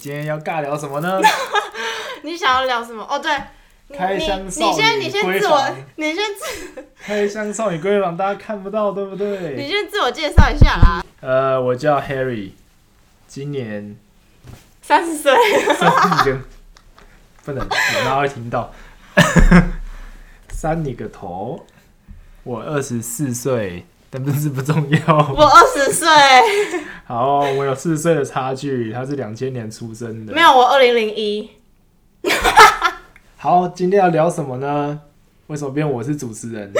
今天要尬聊什么呢？你想要聊什么？哦，对，你你开箱你少女先你先闺自我房，你先自 开箱少女闺房，大家看不到，对不对你对？先自我介绍一下啦。呃，我叫 Harry，今年三十岁，三你个，不能，我妈会听到。三你个头！我二十四岁，但不是不重要。我二十岁，好，我有四岁的差距，他是两千年出生的。没有我二零零一。好，今天要聊什么呢？为什么变我是主持人？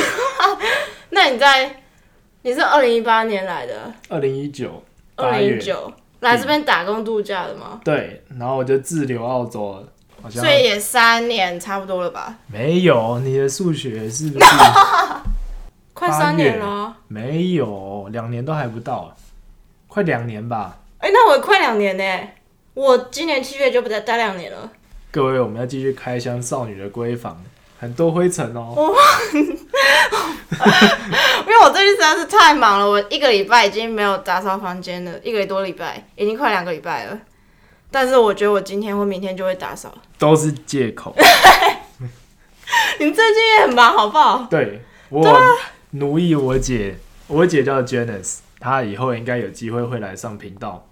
那你在你是二零一八年来的，二零一九二零一九来这边打工度假的吗？对，然后我就滞留澳洲了，好像所以也三年差不多了吧？没有你的数学是不是 快三年了啊。没有两年都还不到，快两年吧。哎、那我快两年呢。我今年七月就不再待两年了。各位，我们要继续开箱少女的闺房，很多灰尘哦。因为我最近实在是太忙了，我一个礼拜已经没有打扫房间了，一个多礼拜，已经快两个礼拜了。但是我觉得我今天或明天就会打扫。都是借口。你最近也很忙，好不好？对我奴役我姐，我姐叫 Janice，她以后应该有机会会来上频道。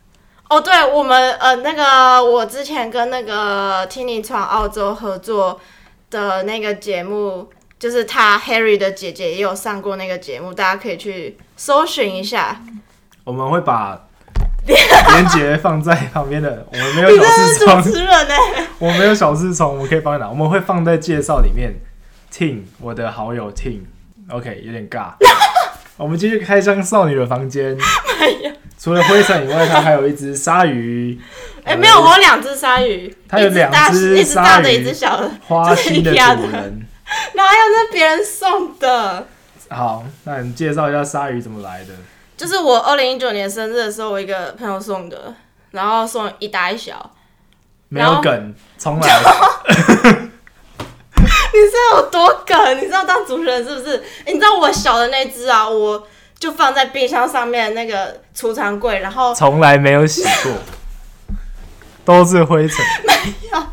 哦，对，我们呃那个我之前跟那个听你闯澳洲合作的那个节目，就是他 Harry 的姐姐也有上过那个节目，大家可以去搜寻一下。我们会把 连接放在旁边的，我们没有小你真的是视窗主，持人呢？我没有小视窗，我们可以帮你拿？我们会放在介绍里面。Ting，我的好友 Ting，OK，、有点尬。我们继续开箱少女的房间。哎呀，除了灰尘以外，它还有一只鲨鱼。哎、没有，我有两只鲨鱼，它有两只一只大的，一只小的，花心的主人。哪有那别人送的？好，那你介绍一下鲨鱼怎么来的？就是我二零一九年生日的时候，我一个朋友送的，然后送一大一小。没有梗，重来。你知道有多梗？你知道当主持人是不是？欸你知道我小的那只啊，我就放在冰箱上面那个储藏柜，然后从来没有洗过，都是灰尘。没有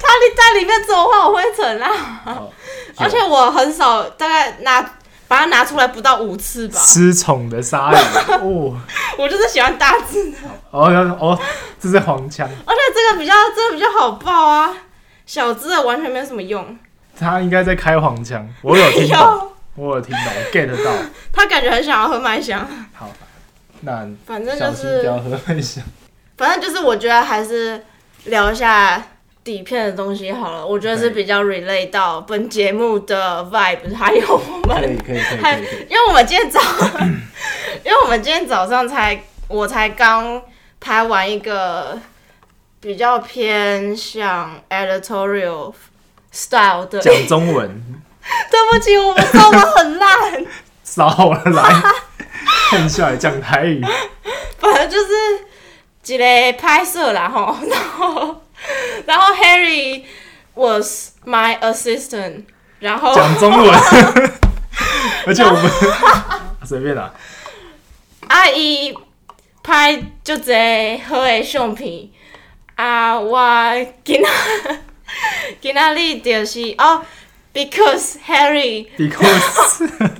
它里在里面怎么会有灰尘啊？好而且我很少，大概拿把它拿出来不到五次吧。失宠的鲨鱼 哦我就是喜欢大只的，哦哦，这是黄腔，而且这个比较这个比较好抱啊，小只的完全没有什么用。他应该在开黄腔，我有听懂，我有听懂我，get 到。他感觉很想要喝麦香，好，那反正就小心不要是，喝麦香。反正就是，我觉得还是聊一下底片的东西好了。我觉得是比较 relate 到本节目的 vibe，还有我们，可以可以可还以可以。因为我们今天早，因为我们今天早上才，我才刚拍完一个比较偏向 editorial style 的。讲中文 对不起，我们中文很烂。少了来，看下来讲台语。反正就是一个拍摄啦吼，然后 然后 Harry was my assistant，然后讲中文，而且我们随便啦，啊伊拍就这好的相片，啊我今仔今仔日就是哦，because Harry because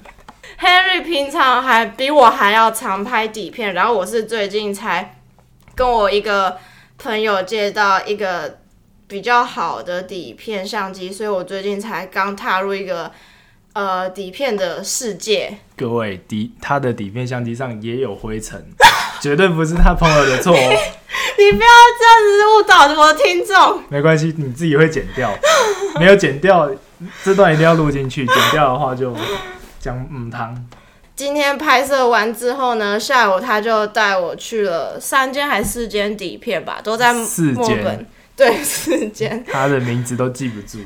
Harry 平常还比我还要常拍底片，然后我是最近才跟我一个朋友借到一个比较好的底片相机，所以我最近才刚踏入一个呃底片的世界。各位底他的底片相机上也有灰尘，绝对不是他朋友的错哦。你不要这样子误导我的听众。没关系，你自己会剪掉，没有剪掉这段一定要录进去，剪掉的话就讲嗯汤。今天拍摄完之后呢，下午他就带我去了三间还是四间底片吧，都在四间墨本。对，四间。他的名字都记不住。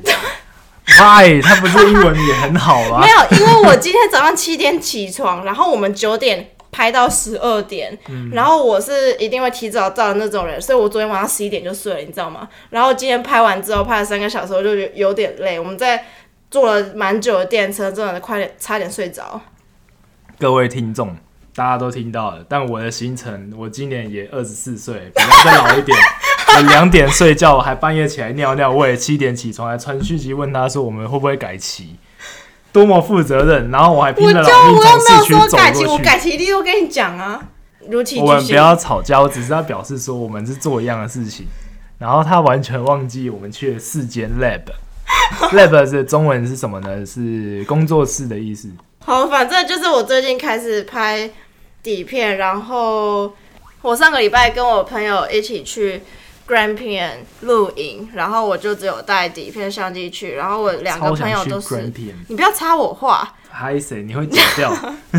Why？他不是英文也很好吗 没？有，因为我今天早上七点起床，然后我们九点拍到十二点，然后我是一定会提早到的那种人，所以我昨天晚上十一点就睡了，你知道吗？然后今天拍完之后拍了三个小时，我就有有点累，我们在坐了蛮久的电车，真的快点差点睡着。各位听众，大家都听到了，但我的行程，我今年也二十四岁，比他再老一点。我两点睡觉，我还半夜起来尿尿，我也七点起床，还传讯息问他说我们会不会改期，多么负责任。然后我还拼我就了老命我又没有从市区说改期，走过去。我改期一定都跟你讲啊，如期我们不行。要吵架，我只是要表示说我们是做一样的事情。然后他完全忘记我们去了四间 lab。lab 的中文是什么呢？是工作室的意思。好，反正就是我最近开始拍底片，然后我上个礼拜跟我朋友一起去 Grampian 露营，然后我就只有带底片相机去，然后我两个朋友都是。你不要插我话，嗨谁？你会剪掉？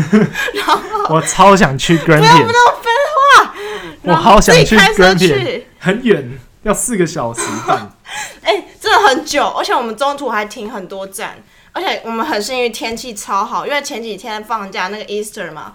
然后我超想去 Grampian，我好想去自己开车 Grampian，去，很远，要四个小时半。哎、真的很久，而且我们中途还停很多站，而且我们很幸运天气超好，因为前几天放假那个 Easter 嘛，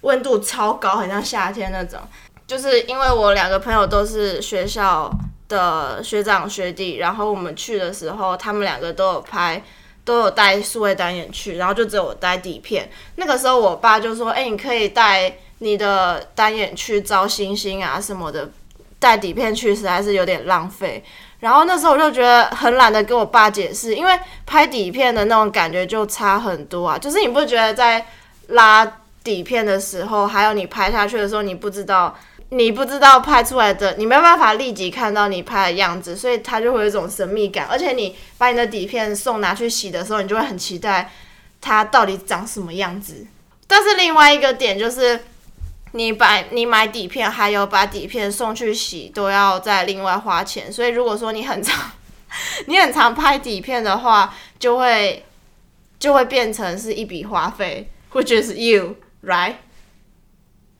温度超高，很像夏天那种。就是因为我两个朋友都是学校的学长学弟，然后我们去的时候，他们两个都有拍，都有带数位单眼去，然后就只有我带底片。那个时候我爸就说：“哎、你可以带你的单眼去照星星啊什么的，带底片去实在是有点浪费。”然后那时候我就觉得很懒得跟我爸解释，因为拍底片的那种感觉就差很多啊。就是你不觉得在拉底片的时候，还有你拍下去的时候，你不知道，你不知道拍出来的，你没有办法立即看到你拍的样子，所以它就会有一种神秘感。而且你把你的底片送拿去洗的时候，你就会很期待它到底长什么样子。但是另外一个点就是。你把你买底片，还有把底片送去洗，都要再另外花钱。所以如果说你很常 你很常拍底片的话，就会就会变成是一笔花费，which is you right？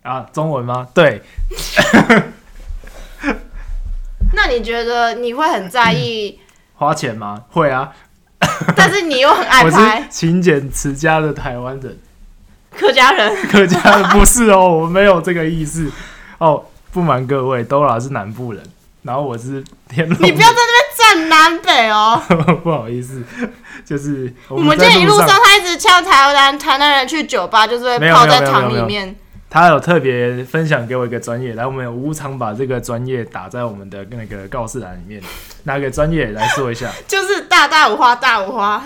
啊，中文吗？对，那你觉得你会很在意，花钱吗？会啊，但是你又很爱 拍勤俭持家的台湾人，客家人？客家人不是哦，我没有这个意思哦。不瞒各位，Dora 是南部人，然后我是天龙，你不要在那边站南北哦！不好意思，就是我我们今天一路上，他一直呛台湾台南人去酒吧，就是会泡在糖里面。他有特别分享给我一个专业，来，我们有无偿把这个专业打在我们的那个告示栏里面，哪个专业来说一下？就是大大五花大五花，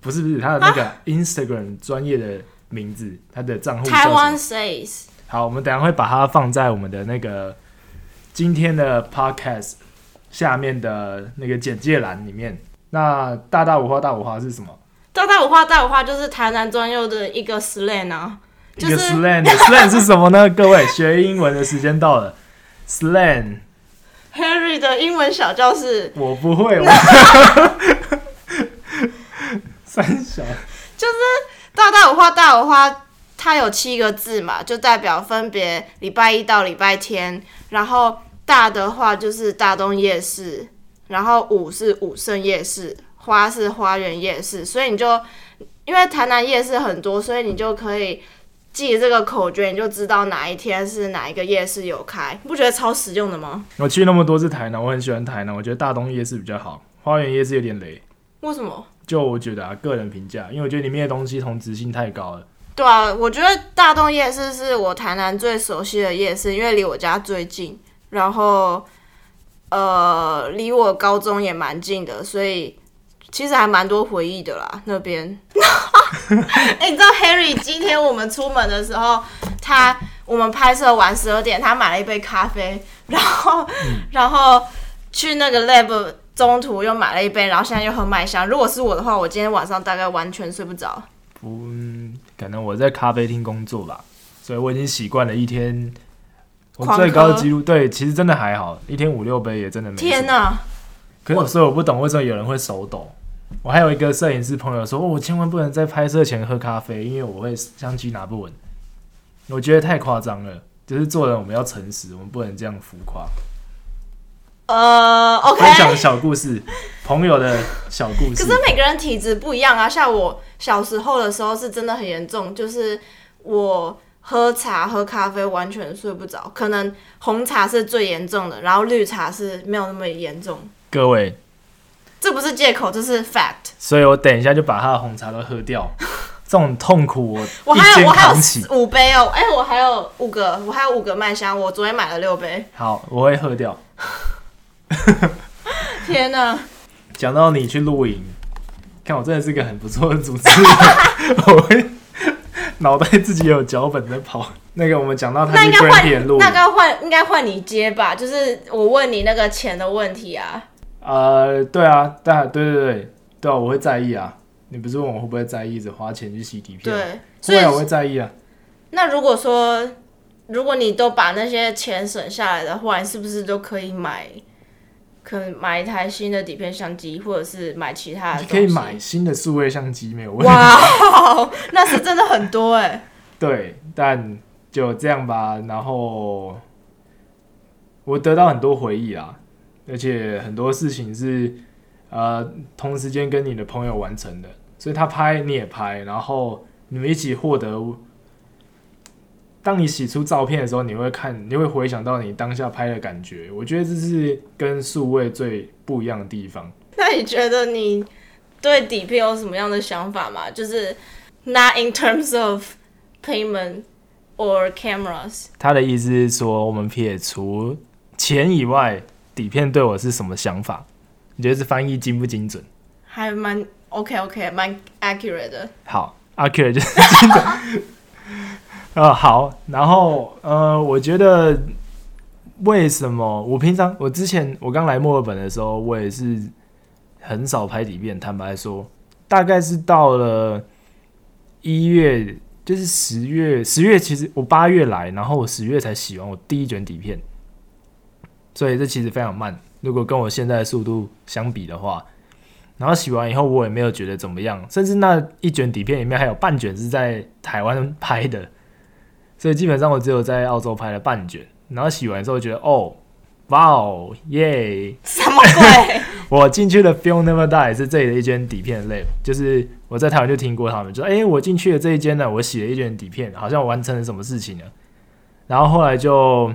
不是不是，他的那个 Instagram 专业的名字，他的账户叫台湾什么？says 好，我们等下会把它放在我们的那个今天的 Podcast 下面的那个简介栏里面。那大大五花大五花是什么？大大五花大五花就是台南专用的一个 slang 啊，就一个是 slang，slang 是什么呢？各位学英文的时间到了，slang Harry 的英文小教室，我不会，我 三小就是大大五花大五花，它有七个字嘛，就代表分别礼拜一到礼拜天。然后大的话就是大东夜市，然后五是武圣夜市，花是花园夜市。所以你就因为台南夜市很多，所以你就可以记这个口诀，你就知道哪一天是哪一个夜市有开。你不觉得超实用的吗？我去那么多次台南，我很喜欢台南，我觉得大东夜市比较好，花园夜市有点雷。为什么？就我觉得啊，个人评价，因为我觉得里面的东西同质性太高了。对啊，我觉得大东夜市是我台南最熟悉的夜市，因为离我家最近，然后呃，离我高中也蛮近的，所以其实还蛮多回忆的啦。那边，哎、你知道 Harry 今天我们出门的时候，他我们拍摄完十二点，他买了一杯咖啡，然后、然后去那个 lab 中途又买了一杯，然后现在又喝麦香。如果是我的话，我今天晚上大概完全睡不着。不，嗯可能我在咖啡厅工作吧，所以我已经习惯了一天。我狂最高记录，对，其实真的还好，一天五六杯也真的没。天哪！可是所以我不懂为什么有人会手抖。我还有一个摄影师朋友说，哦我千万不能在拍摄前喝咖啡，因为我会相机拿不稳。我觉得太夸张了，就是做人我们要诚实，我们不能这样浮夸。呃，OK，分享小故事，朋友的小故事可是。每个人体质不一样啊。像我小时候的时候是真的很严重，就是我喝茶喝咖啡完全睡不着，可能红茶是最严重的，然后绿茶是没有那么严重。各位，这不是借口，这是 fact。所以我等一下就把他的红茶都喝掉。这种痛苦我我还有我还。有五杯哦，哎、我还有五个，我还有五个麦香，我昨天买了六杯。好，我会喝掉。天哪！讲到你去露营，看我真的是个很不错的主持人，我会脑袋自己有脚本在跑。那个我们讲到他去那应该 g r 营，那该换应该换你接吧？就是我问你那个钱的问题啊。呃，对啊，但对对对对啊，我会在意啊。你不是问我会不会在意着花钱去洗底片？，对，所以我会在意啊。那如果说如果你都把那些钱省下来的话，你是不是都可以买？可能买一台新的底片相机，或者是买其他的你。可以买新的数位相机没有问题。哇，那是真的很多哎、对，但就这样吧。然后我得到很多回忆啦，而且很多事情是呃同时间跟你的朋友完成的，所以他拍你也拍，然后你们一起获得。当你洗出照片的时候，你会看，你会回想到你当下拍的感觉。我觉得这是跟数位最不一样的地方。那你觉得你对底片有什么样的想法吗？就是 not in terms of payment or cameras。他的意思是说，我们撇除钱以外，底片对我是什么想法？你觉得是翻译精不精准？还蛮 OK OK，蛮 accurate 的。好，accurate 就是精准。呃，好，然后呃，我觉得为什么我平常我之前我刚来墨尔本的时候，我也是很少拍底片。坦白说，大概是到了一月，就是十月，十月其实我八月来，然后我十月才洗完我第一卷底片，所以这其实非常慢。如果跟我现在的速度相比的话，然后洗完以后我也没有觉得怎么样，甚至那一卷底片里面还有半卷是在台湾拍的，所以基本上我只有在澳洲拍了半卷。然后洗完之后觉得哦，哇哦，耶！什么鬼？我进去的 Film Never Die 是这里的一间底片 lab，就是我在台湾就听过他们，就说哎、诶我进去了这一间呢，我洗了一卷底片，好像完成了什么事情了。然后后来就，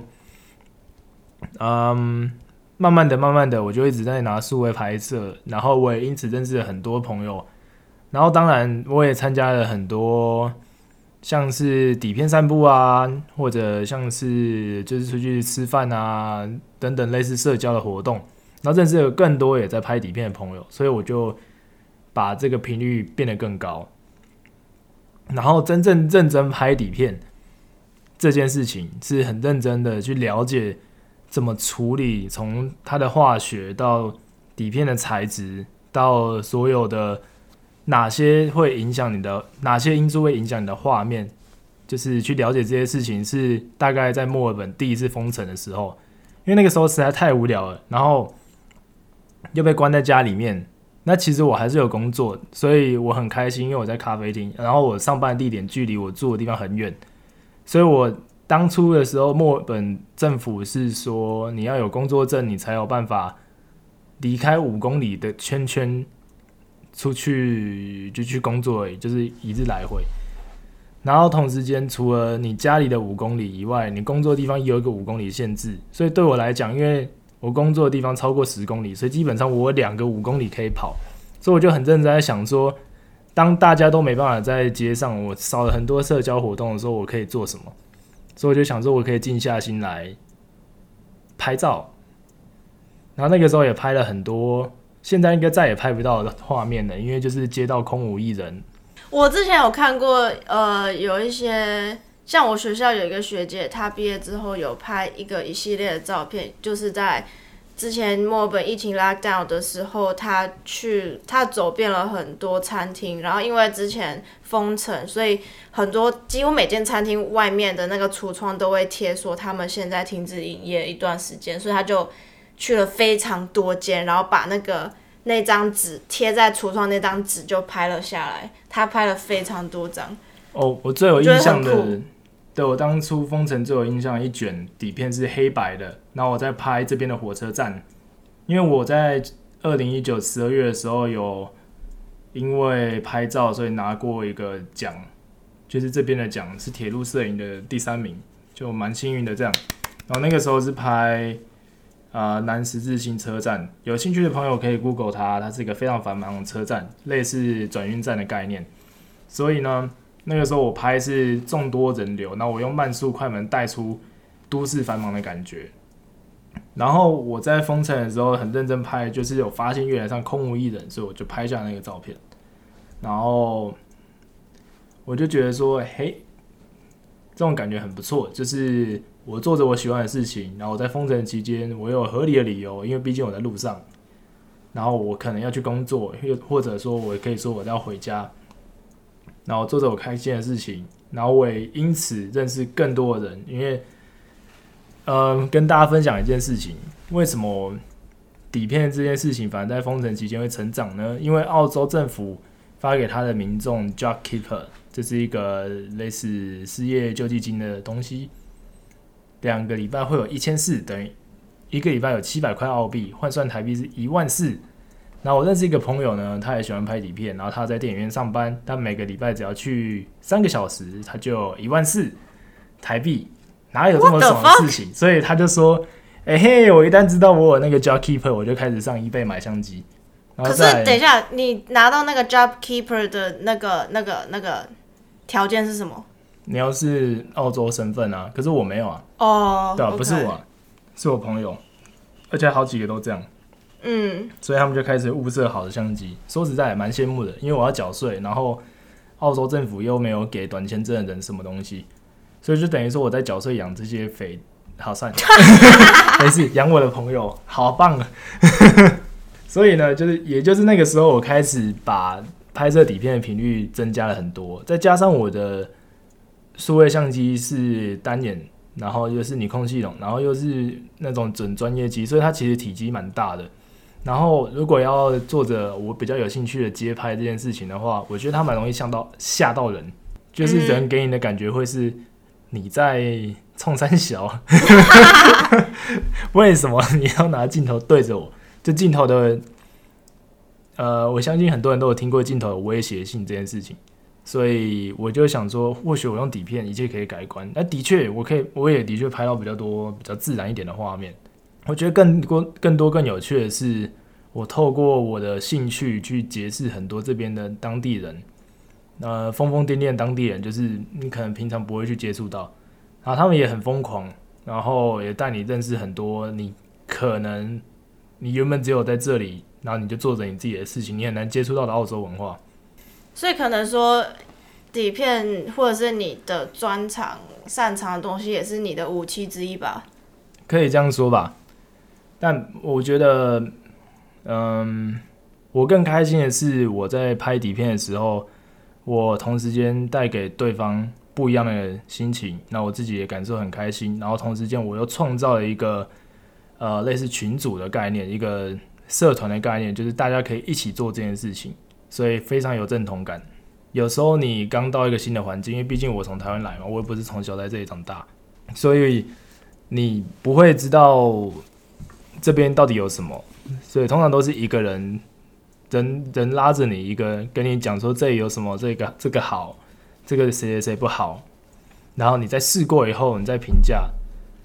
嗯，慢慢的、慢慢的，我就一直在拿数位拍摄，然后我也因此认识了很多朋友，然后当然我也参加了很多。像是底片散步啊，或者像是就是出去吃饭啊等等类似社交的活动，然后认识了更多也在拍底片的朋友，所以我就把这个频率变得更高。然后真正认真拍底片这件事情，是很认真的去了解怎么处理，从它的化学到底片的材质，到所有的哪些会影响你的，哪些因素会影响你的画面，就是去了解这些事情，是大概在墨尔本第一次封城的时候，因为那个时候实在太无聊了，然后又被关在家里面。那其实我还是有工作，所以我很开心，因为我在咖啡厅，然后我上班地点距离我住的地方很远，所以我当初的时候，墨尔本政府是说你要有工作证，你才有办法离开五公里的圈圈出去就去工作，就是一日来回。然后同时间，除了你家里的五公里以外，你工作地方也有一个五公里限制。所以对我来讲，因为我工作的地方超过十公里，所以基本上我两个五公里可以跑。所以我就很认真在想说，当大家都没办法在街上，我少了很多社交活动的时候，我可以做什么？所以我就想说，我可以静下心来拍照。然后那个时候也拍了很多，现在应该再也拍不到的画面了，因为就是街道空无一人。我之前有看过，呃，有一些像我学校有一个学姐，她毕业之后有拍一个一系列的照片，就是在之前墨尔本疫情 lockdown 的时候，他去他走遍了很多餐厅，然后因为之前封城，所以很多几乎每间餐厅外面的那个橱窗都会贴说他们现在停止营业一段时间，所以他就去了非常多间，然后把那个。那张纸贴在橱窗，那张纸就拍了下来。他拍了非常多张，哦，我最有印象的对我当初封城最有印象一卷底片是黑白的，然后我在拍这边的火车站，因为我在二零一九十二月的时候有因为拍照，所以拿过一个奖，就是这边的奖是铁路摄影的第三名，就蛮幸运的这样。然后那个时候是拍呃南十字星车站，有兴趣的朋友可以 Google 它，它是一个非常繁忙的车站，类似转运站的概念。所以呢，那个时候我拍是众多人流，那我用慢速快门带出都市繁忙的感觉。然后我在封城的时候很认真拍，就是有发现月台上空无一人，所以我就拍下那个照片。然后我就觉得说，嘿，这种感觉很不错，就是我做着我喜欢的事情，然后我在封城期间，我有合理的理由，因为毕竟我在路上，然后我可能要去工作，又或者说我可以说我要回家，然后做着我开心的事情，然后我也因此认识更多的人，因为。呃，跟大家分享一件事情，为什么底片这件事情反而在封城期间会成长呢？因为澳洲政府发给他的民众 Job Keeper，这是一个类似失业救济金的东西，两个礼拜会有一千四，等于一个礼拜有七百块澳币，换算台币是一万四。然后我认识一个朋友呢，他也喜欢拍底片，然后他在电影院上班，但每个礼拜只要去三个小时，他就一万四台币。哪有这么爽的事情？所以他就说：“哎嘿，我一旦知道我有那个 Job Keeper，我就开始上 eBay 买相机。”可是等一下，你拿到那个 Job Keeper 的那个、那个、那个条件是什么？你要是澳洲身份啊，可是我没有啊。哦，对啊，不是我，是我朋友，而且好几个都这样。嗯，所以他们就开始物色好的相机。说实在，蛮羡慕的，因为我要缴税，然后澳洲政府又没有给短签证的人什么东西。所以就等于说我在缴税养这些肥，好算，没事养我的朋友，好棒啊！所以呢，就是也就是那个时候，我开始把拍摄底片的频率增加了很多，再加上我的数位相机是单眼，然后又是你控系统，然后又是那种准专业机，所以它其实体积蛮大的。然后如果要做着我比较有兴趣的街拍这件事情的话，我觉得它蛮容易吓到吓到人，就是人给你的感觉会是。你在冲三小，为什么你要拿镜头对着我？这镜头的，呃，我相信很多人都有听过镜头有威胁性这件事情，所以我就想说，或许我用底片一切可以改观。那的确，我可以，我也的确拍到比较多比较自然一点的画面。我觉得更多、更多、更有趣的是，我透过我的兴趣去结识很多这边的当地人。呃，疯疯癫癫当地人，就是你可能平常不会去接触到，然后他们也很疯狂，然后也带你认识很多你可能你原本只有在这里，然后你就做着你自己的事情，你很难接触到的澳洲文化。所以可能说底片或者是你的专长、擅长的东西，也是你的武器之一吧？可以这样说吧。但我觉得，嗯，我更开心的是我在拍底片的时候。我同时间带给对方不一样的心情，那我自己也感受很开心。然后同时间我又创造了一个呃类似群组的概念，一个社团的概念，就是大家可以一起做这件事情，所以非常有认同感。有时候你刚到一个新的环境，因为毕竟我从台湾来嘛，我也不是从小在这里长大，所以你不会知道这边到底有什么，所以通常都是一个人。人人拉着你一个，跟你讲说这里有什么，这个这个好，这个谁谁谁不好，然后你再试过以后，你再评价。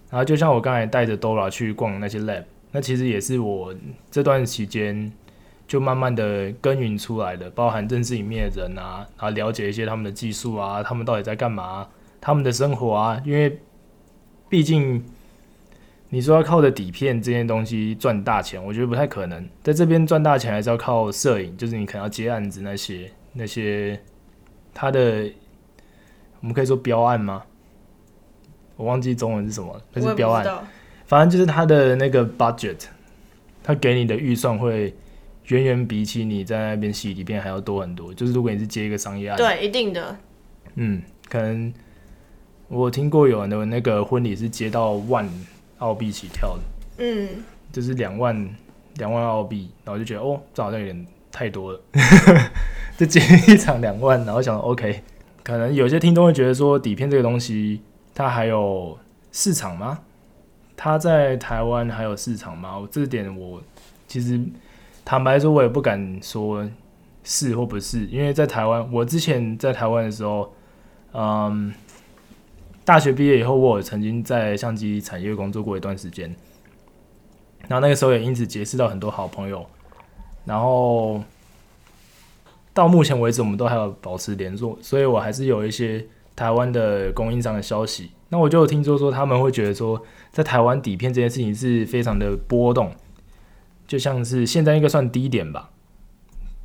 然后就像我刚才带着 Dora 去逛那些 lab，那其实也是我这段期间就慢慢的耕耘出来的，包含认识里面的人啊，然后了解一些他们的技术啊，他们到底在干嘛，他们的生活啊，因为毕竟。你说要靠着底片这件东西赚大钱，我觉得不太可能。在这边赚大钱还是要靠摄影，就是你可能要接案子那些那些，他的我们可以说标案吗？我忘记中文是什么，那是标案。反正就是他的那个 budget，他给你的预算会远远比起你在那边洗底片还要多很多。就是如果你是接一个商业案，对，一定的。嗯，可能我听过有人的那个婚礼是接到万。澳币起跳的，嗯，就是两万两万澳币，然后就觉得哦，这好像有点太多了，就接一场两万，然后想 OK，可能有些听众会觉得说底片这个东西它还有市场吗？它在台湾还有市场吗？这点我其实坦白说，我也不敢说是或不是，因为在台湾，我之前在台湾的时候，嗯。大学毕业以后，我曾经在相机产业工作过一段时间，然后那个时候也因此结识到很多好朋友，然后到目前为止，我们都还有保持联络，所以我还是有一些台湾的供应商的消息，那我就听说说他们会觉得说，在台湾底片这件事情是非常的波动，就像是现在应该算低点吧，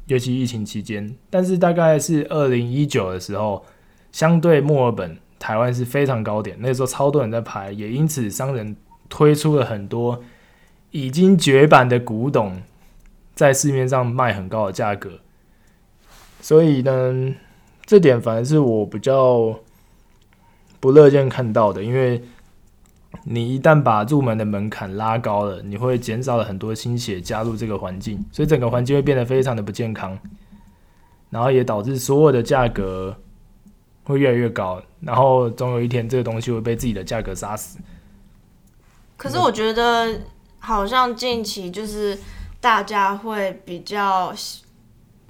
尤其疫情期间。但是大概是二零一九的时候，相对墨尔本，台湾是非常高点，那时候超多人在拍，也因此商人推出了很多已经绝版的古董，在市面上卖很高的价格。所以呢，这点反而是我比较。不乐见看到的，因为你一旦把入门的门槛拉高了，你会减少了很多心血加入这个环境，所以整个环境会变得非常的不健康，然后也导致所有的价格会越来越高，然后总有一天这个东西会被自己的价格杀死。可是我觉得好像近期就是大家会比较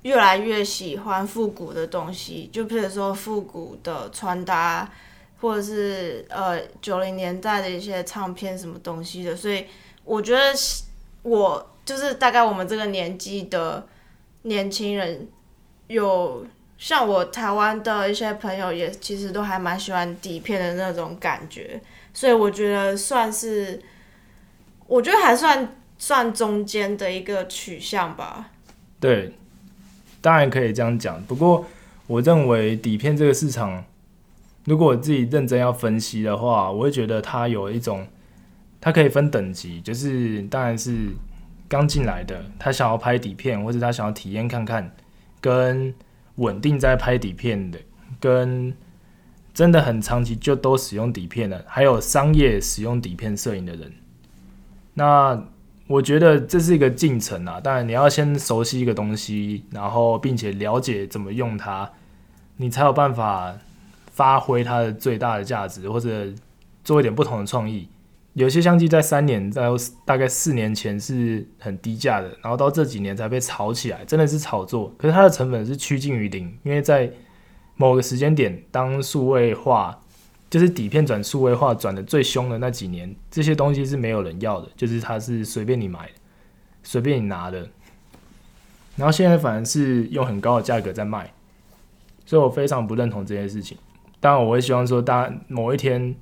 越来越喜欢复古的东西，就比如说复古的穿搭。或者是呃九零年代的一些唱片什么东西的，所以我觉得我就是大概我们这个年纪的年轻人，有像我台湾的一些朋友也其实都还蛮喜欢底片的那种感觉，所以我觉得算是，我觉得还算算中间的一个取向吧。对，当然可以这样讲，不过我认为底片这个市场。如果我自己认真要分析的话，我会觉得它有一种，它可以分等级，就是当然是刚进来的，他想要拍底片，或者他想要体验看看，跟稳定在拍底片的，跟真的很长期就都使用底片的，还有商业使用底片摄影的人。那我觉得这是一个进程啊，当然你要先熟悉一个东西，然后并且了解怎么用它，你才有办法。发挥它的最大的价值，或者做一点不同的创意。有些相机在三年，在大概四年前是很低价的，然后到这几年才被炒起来，真的是炒作。可是它的成本是趋近于零，因为在某个时间点，当数位化就是底片转数位化转的最凶的那几年，这些东西是没有人要的，就是它是随便你买，随便你拿的。然后现在反而是用很高的价格在卖，所以我非常不认同这件事情。当然，我会希望说，大家某一天，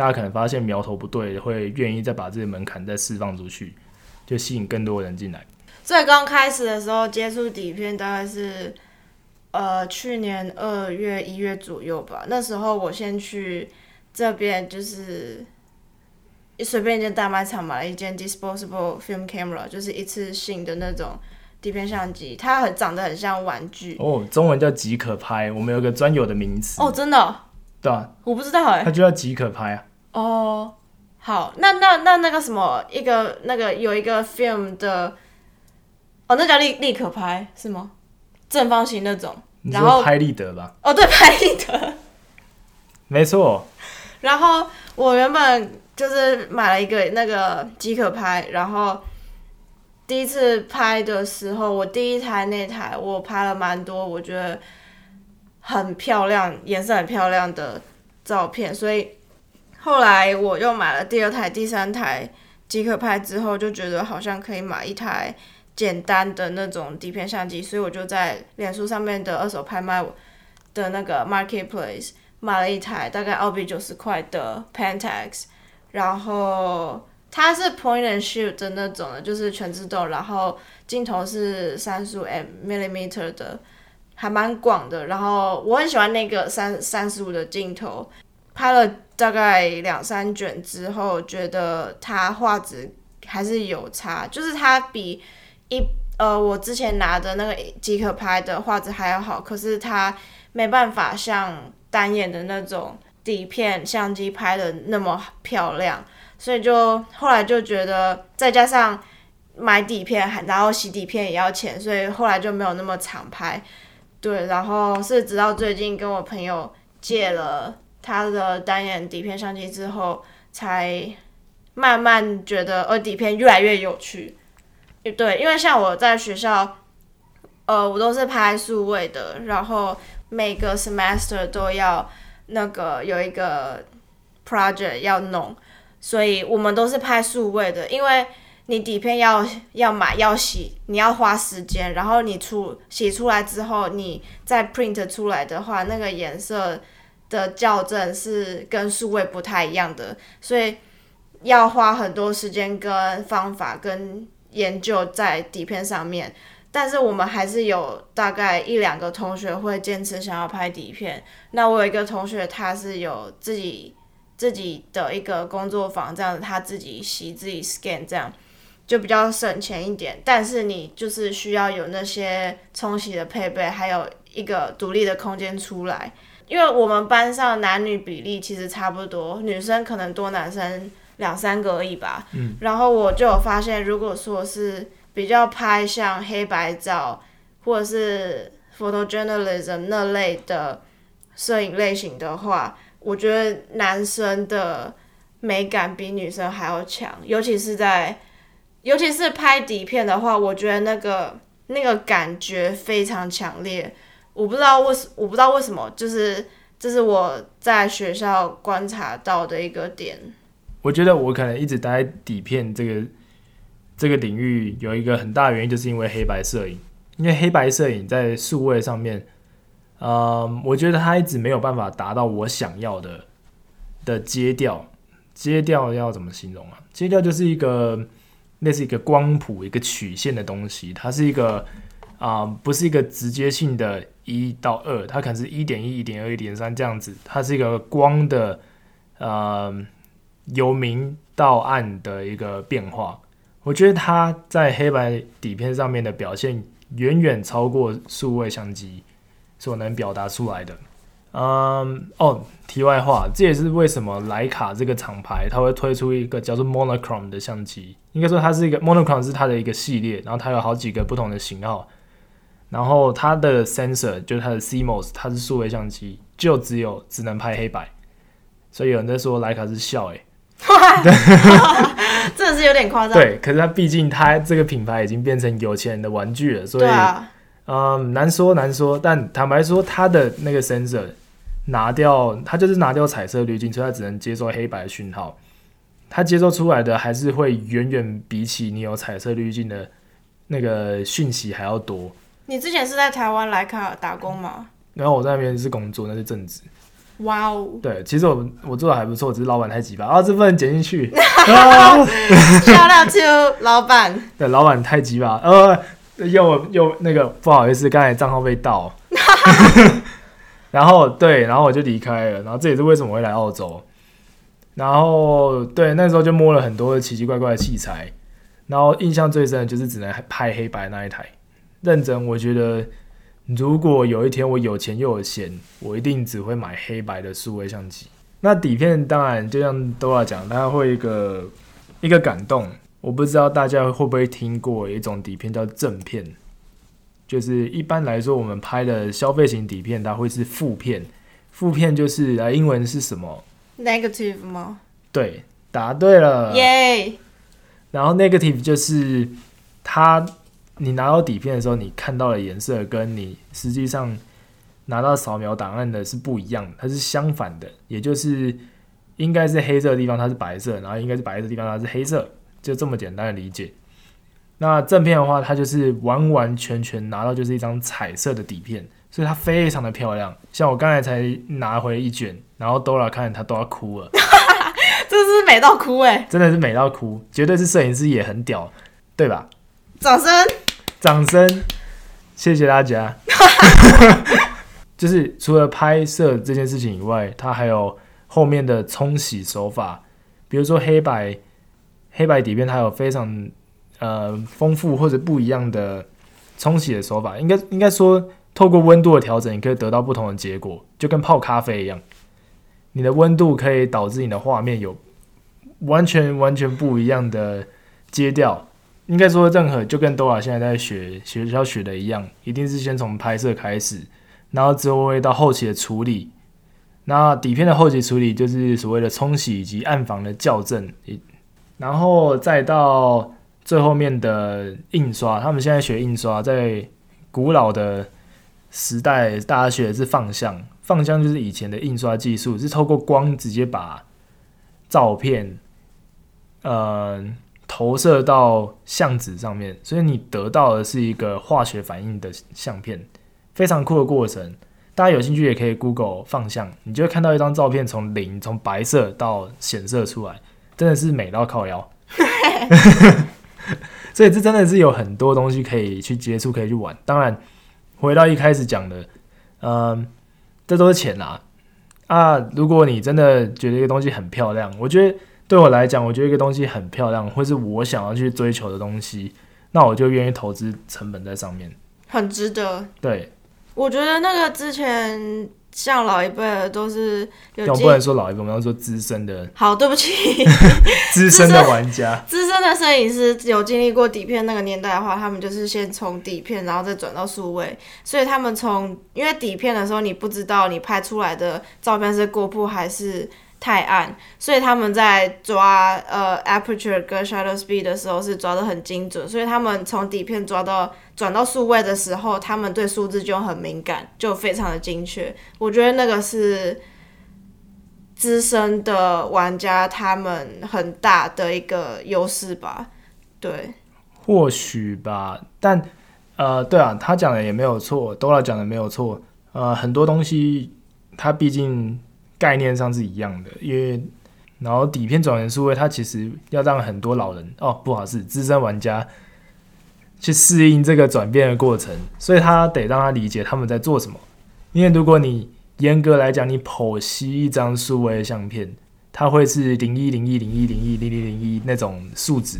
大家可能发现苗头不对，会愿意再把这些门槛再释放出去，就吸引更多人进来。最刚开始的时候接触底片，大概是呃去年二月一月左右吧。那时候我先去这边，就是随便一间大卖场买了一件 disposable film camera，就是一次性的那种底片相机，它很长得很像玩具。哦，中文叫即可拍，我们有个专有的名词。哦，真的。对啊，我不知道哎，它就叫即可拍啊。哦，好，那那那那个什么，一个那个有一个 film 的，哦，那叫立立可拍是吗？正方形那种，然后拍立得吧？哦，对，拍立得，没错。然后我原本就是买了一个那个即可拍，然后第一次拍的时候，我第一台那台我拍了蛮多，我觉得。很漂亮，颜色很漂亮的照片，所以后来我又买了第二台、第三台即可拍之后，就觉得好像可以买一台简单的那种底片相机，所以我就在脸书上面的二手拍卖的那个 Marketplace 买了一台大概澳币九十块的 Pentax，然后它是 Point and Shoot 的那种的，就是全自动，然后镜头是三十五 mm 的。还蛮广的，然后我很喜欢那个三三十五的镜头，拍了大概两三卷之后，觉得它画质还是有差，就是它比一呃我之前拿的那个即可拍的画质还要好，可是它没办法像单眼的那种底片相机拍的那么漂亮，所以就后来就觉得再加上买底片还然后洗底片也要钱，所以后来就没有那么常拍。对，然后是直到最近跟我朋友借了他的单眼底片相机之后，才慢慢觉得呃底片越来越有趣。对，因为像我在学校，呃，我都是拍数位的，然后每个 semester 都要那个有一个 project 要弄，所以我们都是拍数位的，因为。你底片要要买要洗，你要花时间，然后你出洗出来之后，你再 print 出来的话，那个颜色的校正是跟数位不太一样的，所以要花很多时间跟方法跟研究在底片上面。但是我们还是有大概一两个同学会坚持想要拍底片。那我有一个同学，他是有自己自己的一个工作坊，这样子他自己洗自己 scan，这样就比较省钱一点。但是你就是需要有那些冲洗的配备，还有一个独立的空间出来。因为我们班上男女比例其实差不多，女生可能多男生两三个而已吧。嗯。然后我就有发现，如果说是比较拍像黑白照或者是 photojournalism 那类的摄影类型的话，我觉得男生的美感比女生还要强，尤其是在尤其是拍底片的话，我觉得那个那个感觉非常强烈。我不知道为什我不知道为什么，就是这是我在学校观察到的一个点。我觉得我可能一直待在底片这个。这个领域有一个很大原因，就是因为黑白摄影。因为黑白摄影在数位上面，呃，我觉得它一直没有办法达到我想要的的阶调。阶调要怎么形容啊？阶调就是一个类似一个光谱、一个曲线的东西。它是一个啊，不是一个直接性的一到二，它可能是一点一、一点二、一点三这样子。它是一个光的呃由明到暗的一个变化。我觉得它在黑白底片上面的表现远远超过数位相机所能表达出来的。嗯，哦，题外话，这也是为什么徕卡这个厂牌它会推出一个叫做 Monochrome 的相机。应该说它是一个 Monochrome 是它的一个系列，然后它有好几个不同的型号。然后它的 sensor 就是它的 CMOS，它是数位相机，就只有只能拍黑白。所以有人在说徕卡是笑诶。真的是有点夸张。对，可是它毕竟它这个品牌已经变成有钱人的玩具了，所以，嗯，难说难说。但坦白说，它的那个 sensor 拿掉，它就是拿掉彩色滤镜，所以它只能接收黑白讯号。它接收出来的还是会远远比起你有彩色滤镜的那个讯息还要多。你之前是在台湾莱卡打工吗？然后我在那边是工作，那是正职。哇哦！对，其实我我做的还不错，只是老板太急吧。啊，这不能剪进去。Shout out to 老板。对，老板太急吧。呃，又又那个不好意思，刚才账号被盗。然后对，然后我就离开了。然后这也是为什么会来澳洲。然后对，那时候就摸了很多奇奇怪怪的器材。然后印象最深的就是只能拍黑白那一台。认真，我觉得。如果有一天我有钱又有闲，我一定只会买黑白的数位相机。那底片当然就像都要讲，它会一个一个感动。我不知道大家会不会听过一种底片叫正片，就是一般来说我们拍的消费型底片，它会是负片。负片就是啊，英文是什么？Negative 吗？对，答对了，耶！然后 Negative 就是它。你拿到底片的时候，你看到的颜色跟你实际上拿到扫描档案的是不一样的，它是相反的，也就是应该是黑色的地方它是白色，然后应该是白色的地方它是黑色，就这么简单的理解。那正片的话，它就是完完全全拿到就是一张彩色的底片，所以它非常的漂亮。像我刚才才拿回一卷，然后 Dora 看它都要哭了，这是美到哭哎，真的是美到哭，绝对是摄影师也很屌，对吧？掌声。掌声，谢谢大家。就是除了拍摄这件事情以外，它还有后面的冲洗手法，比如说黑白黑白底片，它有非常呃丰富或者不一样的冲洗的手法。应该应该说，透过温度的调整，你可以得到不同的结果，就跟泡咖啡一样。你的温度可以导致你的画面有完全完全不一样的阶调。应该说，任何就跟多瓦现在在学学校学的一样，一定是先从拍摄开始，然后之后会到后期的处理。那底片的后期处理就是所谓的冲洗以及暗房的校正，然后再到最后面的印刷。他们现在学印刷，在古老的时代，大家学的是放相，放相就是以前的印刷技术，是透过光直接把照片，嗯。投射到相纸上面，所以你得到的是一个化学反应的相片，非常酷的过程。大家有兴趣也可以 Google 放相，你就会看到一张照片从零从白色到显色出来，真的是美到靠腰。所以这真的是有很多东西可以去接触，可以去玩。当然，回到一开始讲的，嗯，这都是钱啦。啊，如果你真的觉得一个东西很漂亮，我觉得对我来讲，我觉得一个东西很漂亮，或是我想要去追求的东西，那我就愿意投资成本在上面。很值得。对，我觉得那个之前像老一辈的都是有我不能说老一辈，我们要说资深的好，对不起，资深的玩家。资深的摄影师有经历过底片那个年代的话，他们就是先从底片，然后再转到数位，所以他们从因为底片的时候，你不知道你拍出来的照片是过曝还是太暗，所以他们在抓呃 aperture 跟 shutter speed 的时候是抓的很精准，所以他们从底片抓到转到数位的时候，他们对数字就很敏感，就非常的精确。我觉得那个是资深的玩家他们很大的一个优势吧。对，或许吧，但呃，对啊，他讲的也没有错，Dora 讲的没有错。呃，很多东西他毕竟概念上是一样的，因为然后底片转成数位，它其实要让很多老人哦，不好是资深玩家去适应这个转变的过程，所以他得让他理解他们在做什么。因为如果你严格来讲，你剖析一张数位的相片，它会是零一零一零一零一零零零一那种数值，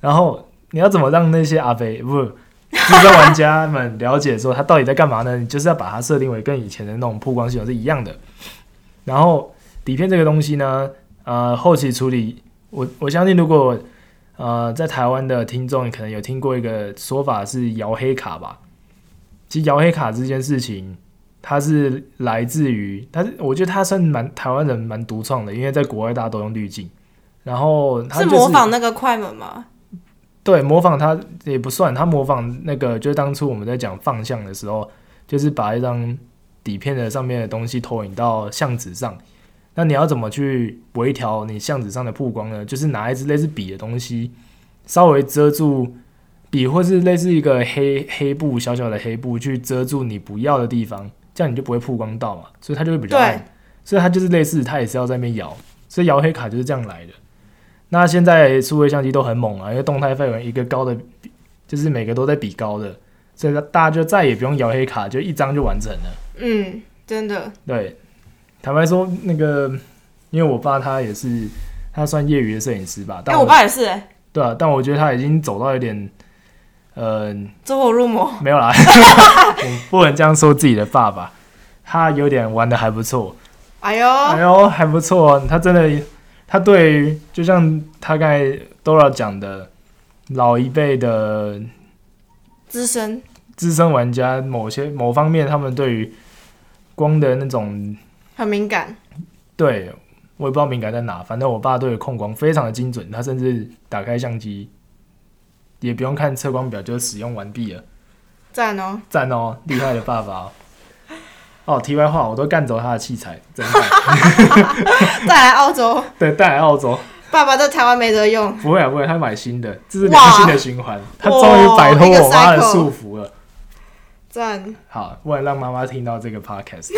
然后你要怎么让那些阿飞不资深玩家们了解说他到底在干嘛呢？你就是要把它设定为跟以前的那种曝光系统是一样的。然后底片这个东西呢，呃，后期处理，我我相信如果呃在台湾的听众可能有听过一个说法是摇黑卡吧。其实摇黑卡这件事情，它是来自于，但是我觉得它算蛮台湾人蛮独创的，因为在国外大家都用滤镜，然后是模仿那个快门吗？对，模仿它也不算，它模仿那个，就是当初我们在讲放相的时候，就是把一张底片的上面的东西投影到相纸上。那你要怎么去微调你相纸上的曝光呢？就是拿一支类似笔的东西，稍微遮住笔，或是类似一个黑黑布小小的黑布去遮住你不要的地方，这样你就不会曝光到嘛，所以它就会比较暗。所以它就是类似，它也是要在那边摇，所以摇黑卡就是这样来的。那现在数位相机都很猛啊，因为动态范围一个高的，就是每个都在比高的，所以大家就再也不用摇黑卡，就一张就完成了。嗯，真的，对，坦白说，那个因为我爸他也是，他算业余的摄影师吧，哎、但我爸也是、哎，对啊，但我觉得他已经走到有点，呃，走火入魔。没有啦，我不能这样说自己的爸爸，他有点玩的还不错，哎呦，哎呦，还不错，他真的，他对于就像他刚才 Dora 讲的，老一辈的资深，资深玩家，某些某方面，他们对于光的那种，很敏感。对我也不知道敏感在哪，反正我爸对于控光非常的精准，他甚至打开相机也不用看测光表就使用完毕了，赞哦！赞哦，厉害的爸爸哦。哦，题外话，我都干走他的器材，真的，带来澳洲，对，带来澳洲。爸爸在台湾没得用。不会啊，不会，他买新的，这是哇良性的循环。他终于摆脱我妈的束缚了。赞！好，为了让妈妈听到这个 podcast，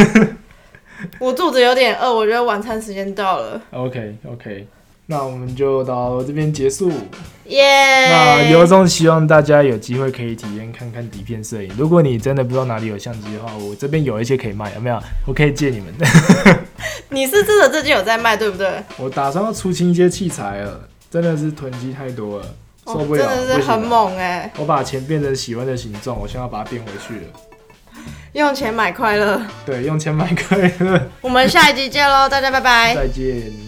我肚子有点饿，我觉得晚餐时间到了。OK OK，那我们就到这边结束。耶、那由衷希望大家有机会可以体验看看底片摄影。如果你真的不知道哪里有相机的话，我这边有一些可以卖，有没有？我可以借你们的。你是真的最近有在卖，对不对？我打算要出清一些器材了，真的是囤积太多了，受哦，不了，真的是很。猛哎、我把钱变成喜欢的形状，我现在要把它变回去了。用钱买快乐。对，用钱买快乐。我们下一集见喽，大家拜拜。再见。